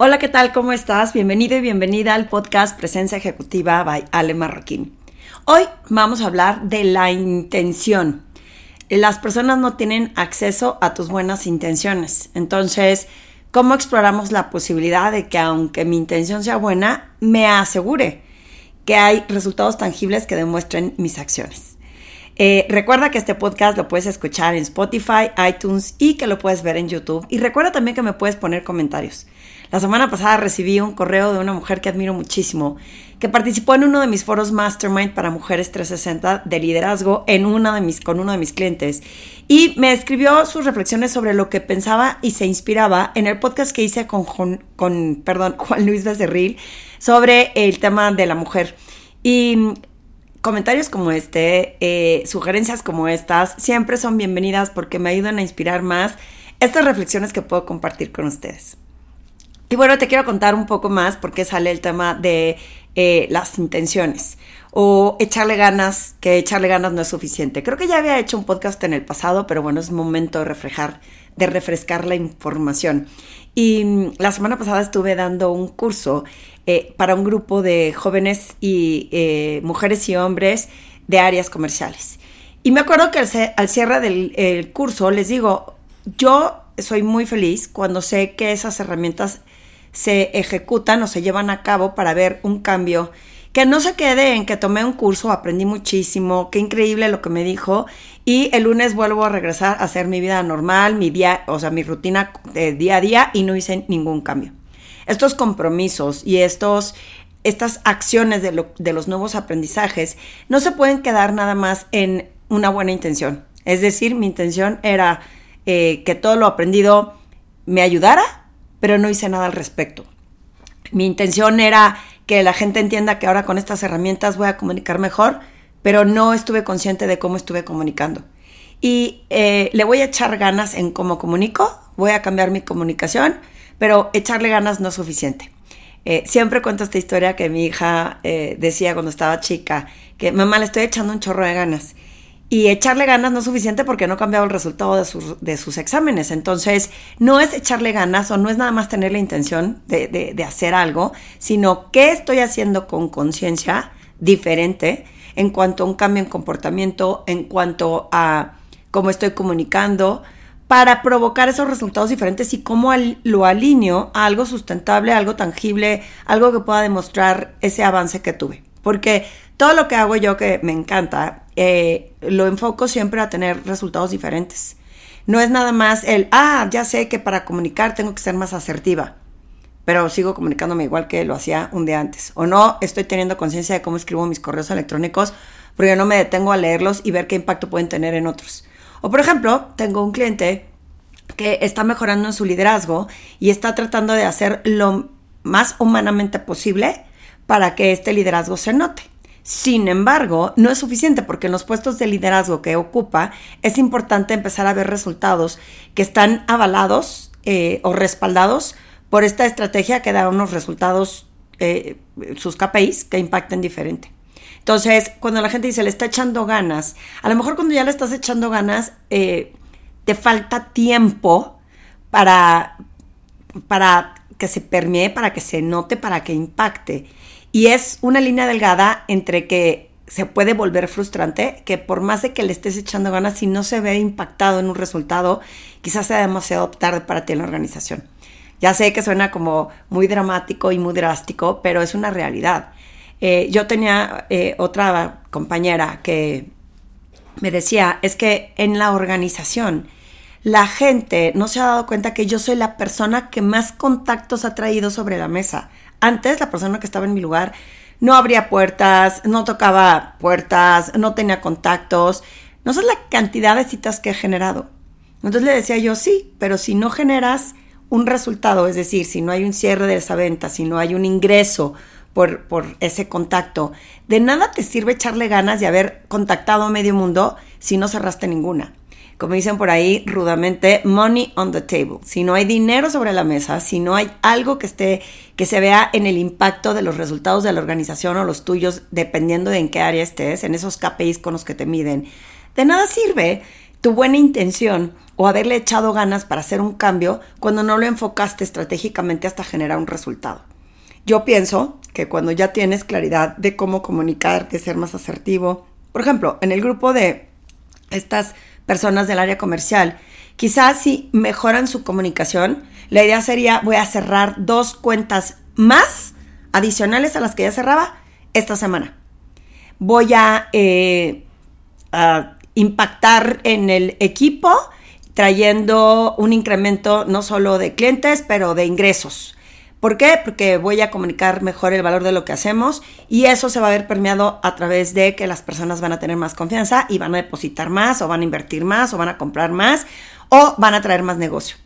Hola, ¿qué tal? ¿Cómo estás? Bienvenido y bienvenida al podcast Presencia Ejecutiva by Ale Marroquín. Hoy vamos a hablar de la intención. Las personas no tienen acceso a tus buenas intenciones. Entonces, ¿cómo exploramos la posibilidad de que aunque mi intención sea buena, me asegure que hay resultados tangibles que demuestren mis acciones? Eh, recuerda que este podcast lo puedes escuchar en Spotify, iTunes y que lo puedes ver en YouTube. Y recuerda también que me puedes poner comentarios. La semana pasada recibí un correo de una mujer que admiro muchísimo, que participó en uno de mis foros Mastermind para Mujeres 360 de liderazgo en una de mis, con uno de mis clientes. Y me escribió sus reflexiones sobre lo que pensaba y se inspiraba en el podcast que hice con, con perdón, Juan Luis Becerril sobre el tema de la mujer. Y comentarios como este, eh, sugerencias como estas, siempre son bienvenidas porque me ayudan a inspirar más estas reflexiones que puedo compartir con ustedes. Y bueno, te quiero contar un poco más porque sale el tema de eh, las intenciones o echarle ganas, que echarle ganas no es suficiente. Creo que ya había hecho un podcast en el pasado, pero bueno, es momento de reflejar, de refrescar la información. Y mm, la semana pasada estuve dando un curso eh, para un grupo de jóvenes y eh, mujeres y hombres de áreas comerciales. Y me acuerdo que al, cierre del curso les digo, yo soy muy feliz cuando sé que esas herramientas se ejecutan o se llevan a cabo para ver un cambio. Que no se quede en que tomé un curso, aprendí muchísimo, qué increíble lo que me dijo y el lunes vuelvo a regresar a hacer mi vida normal, mi día, o sea, mi rutina de día a día y no hice ningún cambio. Estos compromisos y estos estas acciones de, los nuevos aprendizajes no se pueden quedar nada más en una buena intención. Es decir, mi intención era eh, que todo lo aprendido me ayudara pero no hice nada al respecto. Mi intención era que la gente entienda que ahora con estas herramientas voy a comunicar mejor, pero no estuve consciente de cómo estuve comunicando. Y eh, le voy a echar ganas en cómo comunico, voy a cambiar mi comunicación, pero echarle ganas no es suficiente. Eh, siempre cuento esta historia que mi hija eh, decía cuando estaba chica, que mamá le estoy echando un chorro de ganas y echarle ganas no es suficiente porque no ha cambiado el resultado de sus, de sus, exámenes. Entonces, no es echarle ganas o no es nada más tener la intención de, de, hacer algo, sino qué estoy haciendo con conciencia diferente en cuanto a un cambio en comportamiento, en cuanto a cómo estoy comunicando, para provocar esos resultados diferentes y cómo lo alineo a algo sustentable, algo tangible, algo que pueda demostrar ese avance que tuve. Porque todo lo que hago yo que me encanta, eh, lo enfoco siempre a tener resultados diferentes. No es nada más el, ah, ya sé que para comunicar tengo que ser más asertiva, pero sigo comunicándome igual que lo hacía un día antes. O no, estoy teniendo conciencia de cómo escribo mis correos electrónicos, porque no me detengo a leerlos y ver qué impacto pueden tener en otros. O por ejemplo, tengo un cliente que está mejorando en su liderazgo y está tratando de hacer lo más humanamente posible para que este liderazgo se note. Sin embargo, no es suficiente porque en los puestos de liderazgo que ocupa es importante empezar a ver resultados que están avalados eh, o respaldados por esta estrategia que da unos resultados, eh, sus KPIs, que impacten diferente. Entonces, cuando la gente dice le está echando ganas, a lo mejor cuando ya le estás echando ganas, eh, te falta tiempo para, para que se permee, para que se note, para que impacte. Y es una línea delgada entre que se puede volver frustrante, que por más de que le estés echando ganas, si no se ve impactado en un resultado, quizás sea demasiado tarde para ti en la organización. Ya sé que suena como muy dramático y muy drástico, pero es una realidad. Eh, yo tenía eh, otra compañera que me decía, es que en la organización la gente no se ha dado cuenta que yo soy la persona que más contactos ha traído sobre la mesa. Antes la persona que estaba en mi lugar no abría puertas, no tocaba puertas, no tenía contactos. No sé la cantidad de citas que he generado. Entonces le decía yo, sí, pero si no generas un resultado, es decir, si no hay un cierre de esa venta, si no hay un ingreso por, por ese contacto, de nada te sirve echarle ganas de haber contactado a medio mundo si no cerraste ninguna como dicen por ahí rudamente, money on the table. Si no hay dinero sobre la mesa, si no hay algo que esté, que se vea en el impacto de los resultados de la organización o los tuyos, dependiendo de en qué área estés, en esos KPIs con los que te miden, de nada sirve tu buena intención o haberle echado ganas para hacer un cambio cuando no lo enfocaste estratégicamente hasta generar un resultado. Yo pienso que cuando ya tienes claridad de cómo comunicar, de ser más asertivo, por ejemplo, en el grupo de estas personas del área comercial, quizás si mejoran su comunicación, la idea sería voy a cerrar dos cuentas más adicionales a las que ya cerraba esta semana. Voy a, eh, a impactar en el equipo trayendo un incremento no solo de clientes, pero de ingresos. ¿Por qué? Porque voy a comunicar mejor el valor de lo que hacemos y eso se va a ver permeado a través de que las personas van a tener más confianza y van a depositar más o van a invertir más o van a comprar más o van a traer más negocio.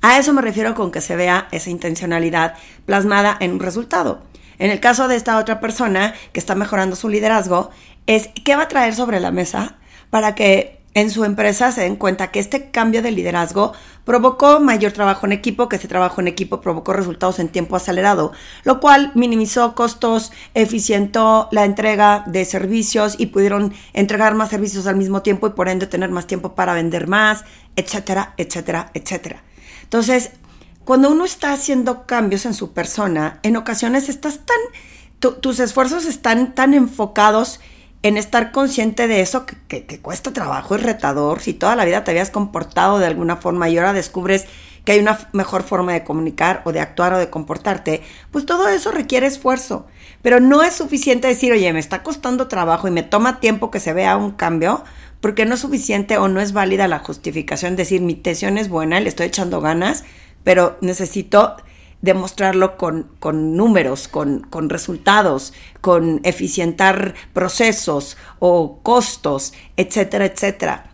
A eso me refiero con que se vea esa intencionalidad plasmada en un resultado. En el caso de esta otra persona que está mejorando su liderazgo, es qué va a traer sobre la mesa para que en su empresa se den cuenta que este cambio de liderazgo provocó mayor trabajo en equipo, que ese trabajo en equipo provocó resultados en tiempo acelerado, lo cual minimizó costos, eficientó la entrega de servicios y pudieron entregar más servicios al mismo tiempo y por ende tener más tiempo para vender más, etcétera, etcétera, etcétera. Entonces, cuando uno está haciendo cambios en su persona, en ocasiones estás tan, tus esfuerzos están tan enfocados en estar consciente de eso que, cuesta trabajo, es retador. Si toda la vida te habías comportado de alguna forma y ahora descubres que hay una mejor forma de comunicar o de actuar o de comportarte, pues todo eso requiere esfuerzo. Pero no es suficiente decir, oye, me está costando trabajo y me toma tiempo que se vea un cambio, porque no es suficiente o no es válida la justificación, decir, mi tensión es buena, le estoy echando ganas, pero necesito demostrarlo con, con números, con, con, resultados, con eficientar procesos o costos, etcétera, etcétera.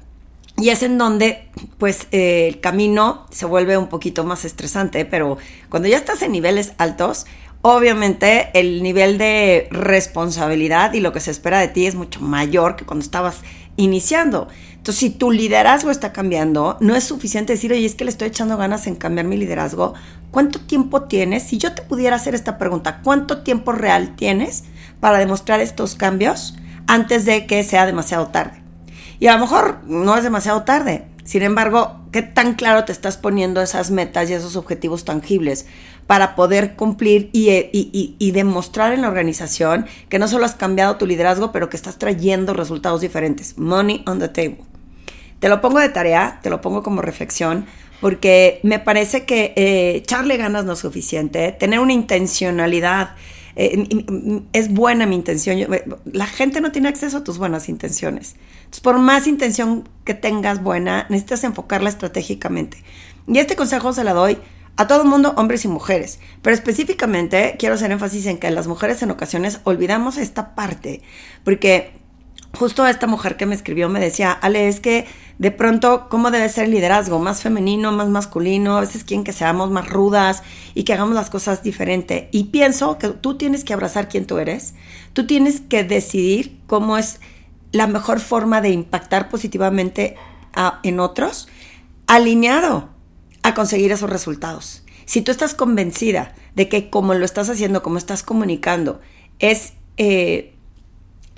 Y es en donde, pues, eh, el camino se vuelve un poquito más estresante, pero cuando ya estás en niveles altos, obviamente el nivel de responsabilidad y lo que se espera de ti es mucho mayor que cuando estabas iniciando. Entonces, si tu liderazgo está cambiando, no es suficiente decir, oye, es que le estoy echando ganas en cambiar mi liderazgo. ¿Cuánto tiempo tienes? Si yo te pudiera hacer esta pregunta, ¿cuánto tiempo real tienes para demostrar estos cambios antes de que sea demasiado tarde? Y a lo mejor no es demasiado tarde. Sin embargo, ¿qué tan claro te estás poniendo esas metas y esos objetivos tangibles para poder cumplir y, y, demostrar en la organización que no solo has cambiado tu liderazgo, pero que estás trayendo resultados diferentes? Money on the table. Te lo pongo de tarea, te lo pongo como reflexión, porque me parece que eh, echarle ganas no es suficiente, tener una intencionalidad. Eh, es buena mi intención. la gente no tiene acceso a tus buenas intenciones. Entonces, por más intención que tengas buena, necesitas enfocarla estratégicamente. Y este consejo se la doy a todo el mundo, hombres y mujeres. Pero específicamente quiero hacer énfasis en que las mujeres en ocasiones olvidamos esta parte, porque justo esta mujer que me escribió me decía, Ale, es que de pronto, ¿cómo debe ser el liderazgo? Más femenino, más masculino, a veces quieren que seamos más rudas y que hagamos las cosas diferente. Y pienso que tú tienes que abrazar quién tú eres, tú tienes que decidir cómo es la mejor forma de impactar positivamente en otros, alineado a conseguir esos resultados. Si tú estás convencida de que como lo estás haciendo, como estás comunicando, es eh,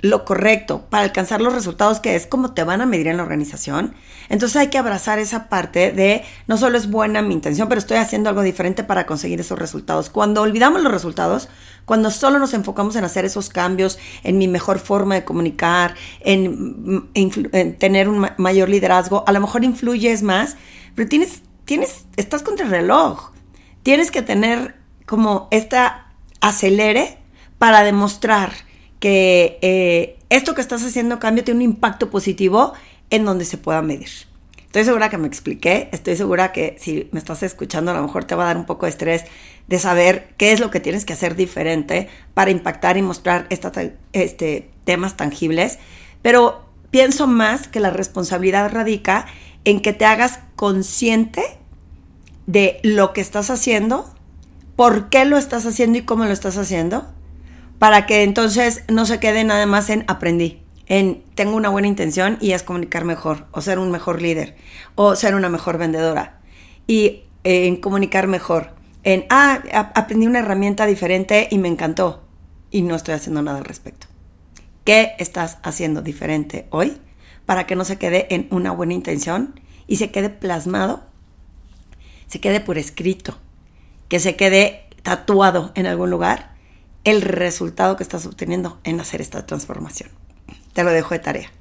lo correcto para alcanzar los resultados que es como te van a medir en la organización. Entonces hay que abrazar esa parte de no solo es buena mi intención, pero estoy haciendo algo diferente para conseguir esos resultados. Cuando olvidamos los resultados, cuando solo nos enfocamos en hacer esos cambios, en mi mejor forma de comunicar, en, tener un mayor liderazgo, a lo mejor influyes más, pero tienes, tienes, estás contra el reloj. Tienes que tener como esta acelere para demostrar que eh, esto que estás haciendo cambio tiene un impacto positivo en donde se pueda medir. Estoy segura que me expliqué, estoy segura que si me estás escuchando a lo mejor te va a dar un poco de estrés de saber qué es lo que tienes que hacer diferente para impactar y mostrar este, temas tangibles, pero pienso más que la responsabilidad radica en que te hagas consciente de lo que estás haciendo, por qué lo estás haciendo y cómo lo estás haciendo, para que entonces no se quede nada más en aprendí, en tengo una buena intención y es comunicar mejor, o ser un mejor líder, o ser una mejor vendedora, y eh, en comunicar mejor, en, ah, aprendí una herramienta diferente y me encantó, y no estoy haciendo nada al respecto. ¿Qué estás haciendo diferente hoy para que no se quede en una buena intención y se quede plasmado, se quede por escrito, que se quede tatuado en algún lugar el resultado que estás obteniendo en hacer esta transformación. Te lo dejo de tarea.